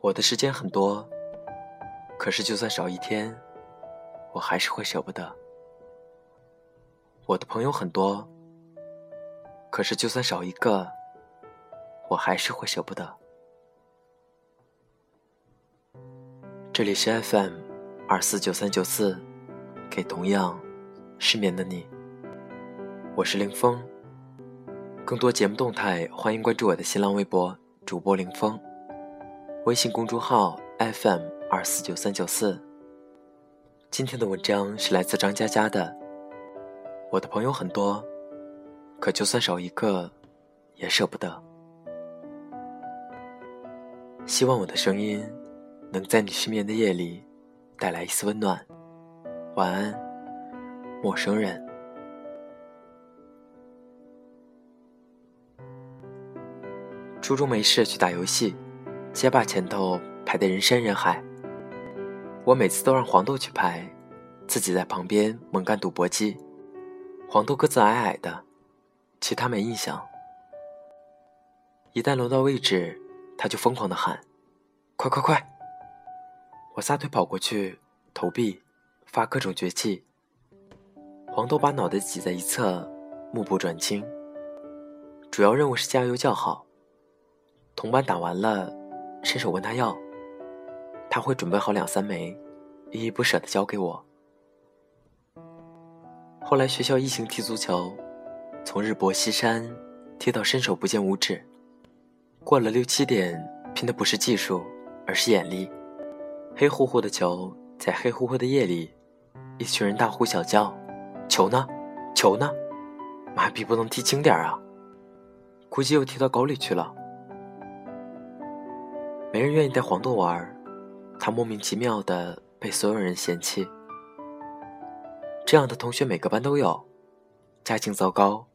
我的时间很多，可是就算少一天，我还是会舍不得。我的朋友很多，可是就算少一个，我还是会舍不得。这里是 FM 二四九三九四，给同样失眠的你，我是林峰。更多节目动态，欢迎关注我的新浪微博主播林峰。微信公众号 FM 二四九三九四。今天的文章是来自张佳佳的。我的朋友很多，可就算少一个，也舍不得。希望我的声音能在你失眠的夜里带来一丝温暖。晚安，陌生人。初中没事去打游戏。街霸前头排的人山人海，我每次都让黄豆去排，自己在旁边猛干赌博机。黄豆个子矮矮的，其他没印象。一旦轮到位置，他就疯狂的喊：“快快快！”我撒腿跑过去投币，发各种绝技。黄豆把脑袋挤在一侧，目不转睛。主要任务是加油叫好。同伴打完了。伸手问他要，他会准备好两三枚，依依不舍地交给我。后来学校一行踢足球，从日薄西山踢到伸手不见五指。过了六七点，拼的不是技术，而是眼力。黑乎乎的球在黑乎乎的夜里，一群人大呼小叫：“球呢？球呢？麻痹不能踢轻点啊！”估计又踢到沟里去了。没人愿意带黄豆玩，他莫名其妙的被所有人嫌弃。这样的同学每个班都有，家境糟糕，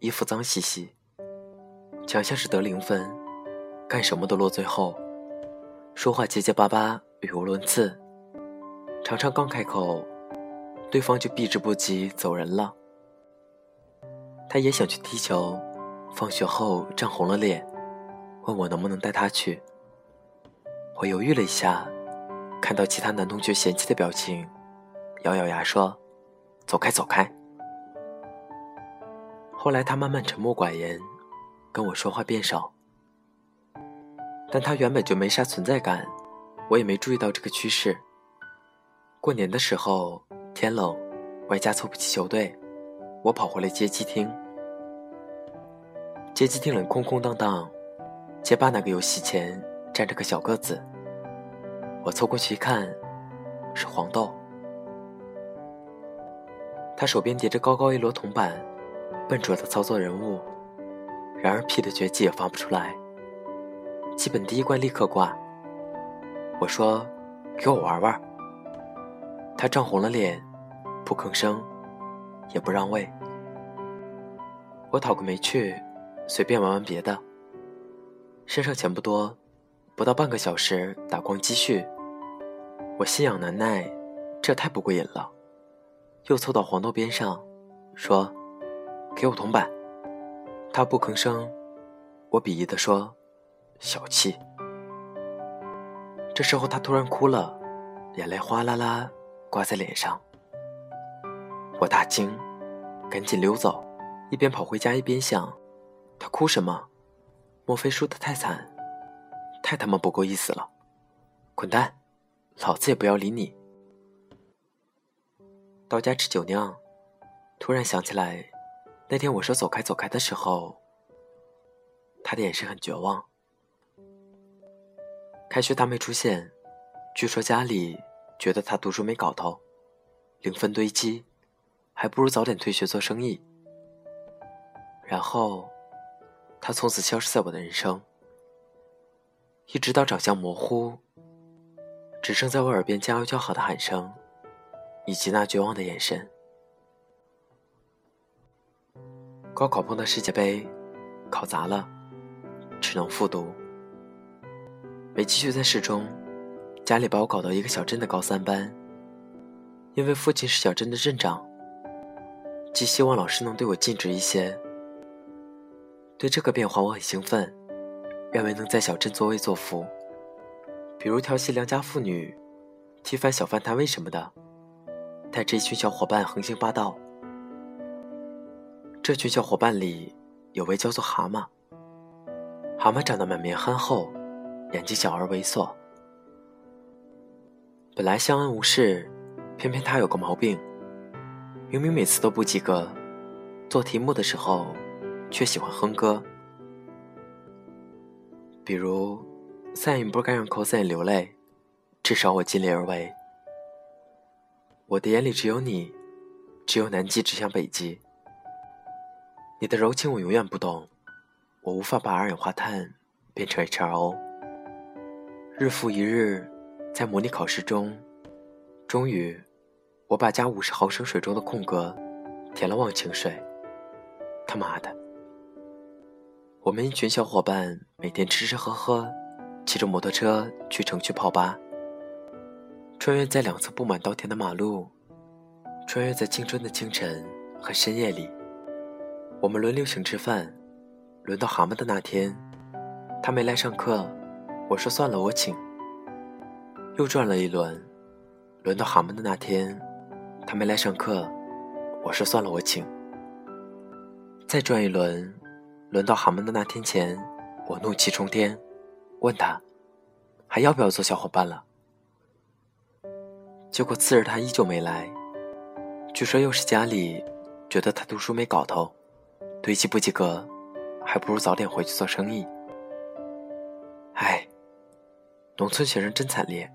衣服脏兮兮，强项是得零分，干什么都落最后，说话结结巴巴，语无伦次，常常刚开口，对方就避之不及走人了。他也想去踢球，放学后涨红了脸，问我能不能带他去。我犹豫了一下，看到其他男同学嫌弃的表情，咬咬牙说：“走开，走开。”后来他慢慢沉默寡言，跟我说话变少。但他原本就没啥存在感，我也没注意到这个趋势。过年的时候，天冷，外加凑不齐球队，我跑回了街机厅。街机厅里空空荡荡，街霸那个游戏前站着个小个子。我凑过去一看，是黄豆。他手边叠着高高一摞铜板，笨拙的操作人物，然而屁的绝技也发不出来。基本第一关立刻挂。我说：“给我玩玩。”他涨红了脸，不吭声，也不让位。我讨个没趣，随便玩玩别的。身上钱不多。不到半个小时，打光积蓄。我心痒难耐，这太不过瘾了。又凑到黄豆边上，说：“给我铜板。”他不吭声。我鄙夷地说：“小气。”这时候他突然哭了，眼泪哗啦啦挂在脸上。我大惊，赶紧溜走，一边跑回家一边想：他哭什么？莫非输得太惨？太他妈不够意思了，滚蛋！老子也不要理你。到家吃酒酿，突然想起来，那天我说走开走开的时候，他的眼神很绝望。开学他没出现，据说家里觉得他读书没搞头，零分堆积，还不如早点退学做生意。然后，他从此消失在我的人生。一直到长相模糊，只剩在我耳边加油叫好的喊声，以及那绝望的眼神。高考碰到世界杯，考砸了，只只能复读。没继续在市中，家里把我搞到一个小镇的高三班。因为父亲是小镇的镇长，既希望老师能对我尽职一些。对这个变化我很兴奋，认为能在小镇作威作福，比如调戏良家妇女、踢翻小饭摊位什么的，带着一群小伙伴横行霸道。这群小伙伴里有位叫做蛤蟆，蛤蟆长得满面憨厚，眼睛小而猥琐。本来相安无事。偏偏他有个毛病，明明每次都不及格，做题目的时候却喜欢哼歌。比如，sin 不该让 cos 流泪，至少我尽力而为。我的眼里只有你，只有南极指向北极。你的柔情我永远不懂，我无法把二氧化碳变成 HRO。日复一日，在模拟考试中，终于。我把加五十毫升水中的空格填了忘情水。他妈的！我们一群小伙伴每天吃吃喝喝，骑着摩托车去城区泡吧，穿越在两侧布满稻田的马路，穿越在青春的清晨和深夜里。我们轮流请吃饭，轮到蛤蟆的那天，他没来上课，我说算了，我请。又转了一轮，轮到蛤蟆的那天。他没来上课，我说算了，我请。再转一轮，轮到蛤蟆的那天前，我怒气冲天，问他还要不要做小伙伴了。结果次日他依旧没来，据说又是家里觉得他读书没搞头，堆积不及格，还不如早点回去做生意。唉，农村学生真惨烈。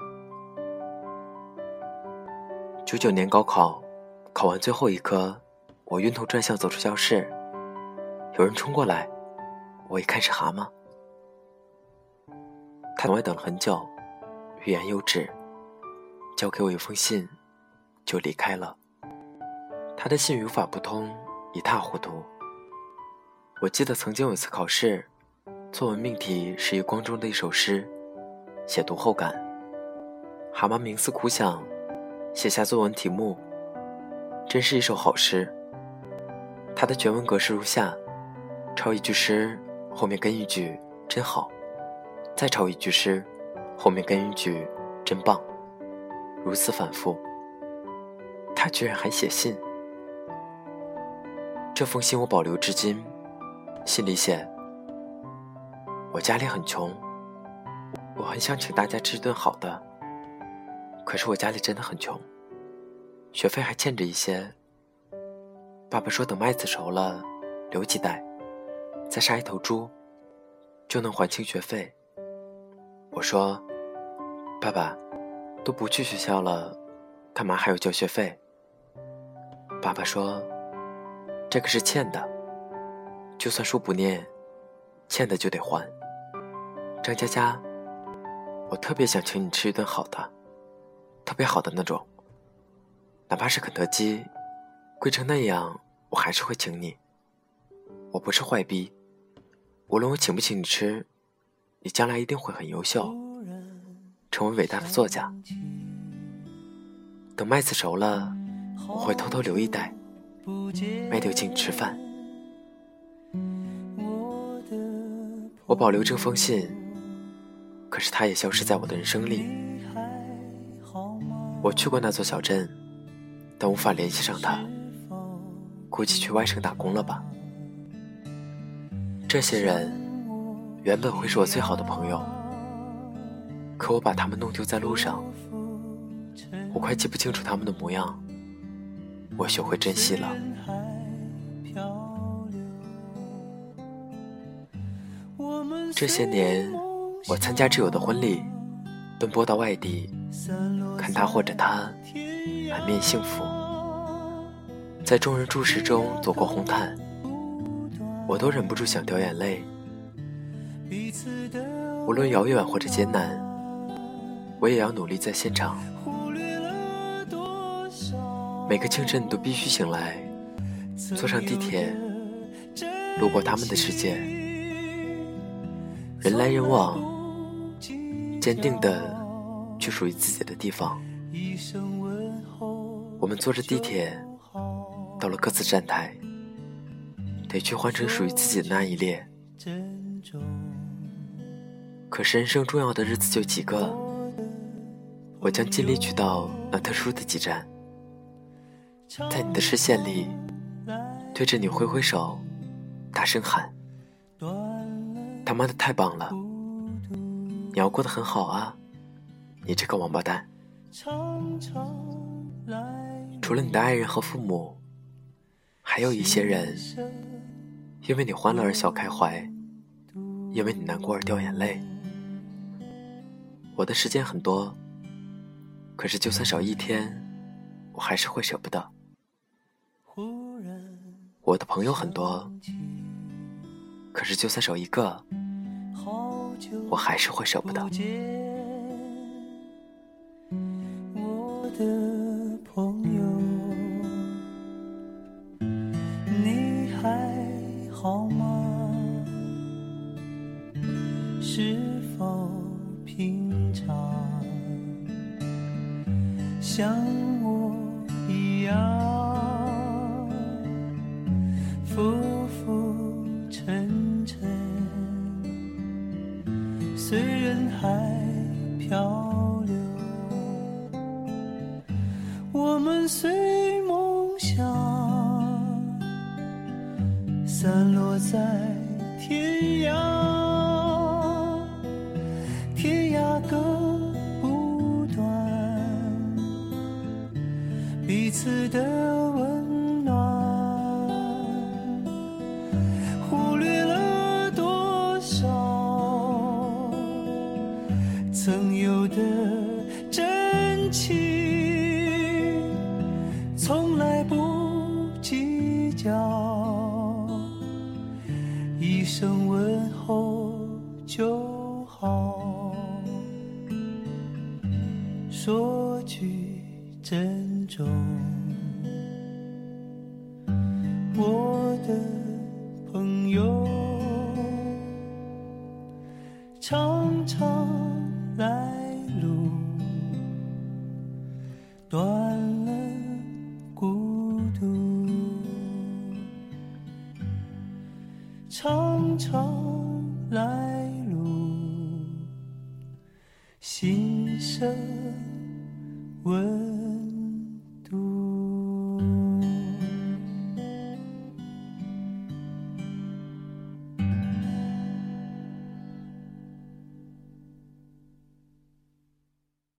九九年高考，考完最后一科，我晕头转向走出教室，有人冲过来，我一看是蛤蟆，他等我等了很久，欲言又止，交给我一封信，就离开了。他的信语法不通，一塌糊涂。我记得曾经有一次考试，作文命题是余光中的一首诗，写读后感，蛤蟆冥思苦想。写下作文题目，真是一首好诗。它的全文格式如下：抄一句诗，后面跟一句“真好”，再抄一句诗，后面跟一句“真棒”，如此反复。他居然还写信，这封信我保留至今。信里写：“我家里很穷，我很想请大家吃顿好的。”可是我家里真的很穷，学费还欠着一些。爸爸说等麦子熟了，留几袋，再杀一头猪，就能还清学费。我说：“爸爸，都不去学校了，干嘛还要交学费？”爸爸说：“这个是欠的，就算书不念，欠的就得还。”张佳佳，我特别想请你吃一顿好的。特别好的那种，哪怕是肯德基，贵成那样，我还是会请你。我不是坏逼，无论我请不请你吃，你将来一定会很优秀，成为伟大的作家。等麦子熟了，我会偷偷留一袋，卖掉请你吃饭。我保留这封信，可是他也消失在我的人生里。我去过那座小镇，但无法联系上他，估计去外省打工了吧。这些人原本会是我最好的朋友，可我把他们弄丢在路上，我快记不清楚他们的模样。我学会珍惜了。这些年，我参加挚友的婚礼，奔波到外地。看他或者她满面幸福，在众人注视中走过红毯，我都忍不住想掉眼泪。无论遥远或者艰难，我也要努力在现场。每个清晨你都必须醒来，坐上地铁，路过他们的世界。人来人往，坚定的去属于自己的地方。我们坐着地铁，到了各自站台，得去换乘属于自己的那一列。可是人生重要的日子就几个，我将尽力去到那特殊的几站，在你的视线里，对着你挥挥手，大声喊：“他妈的太棒了！你要过得很好啊，你这个王八蛋！”除了你的爱人和父母，还有一些人，因为你欢乐而笑开怀，因为你难过而掉眼泪。我的时间很多，可是就算少一天，我还是会舍不得。我的朋友很多，可是就算少一个，我还是会舍不得。随人海漂流。我们随梦想散落在天涯。天涯割不断彼此的就好，说句珍重。我的朋友，长长来路，断了孤独，长长来声问。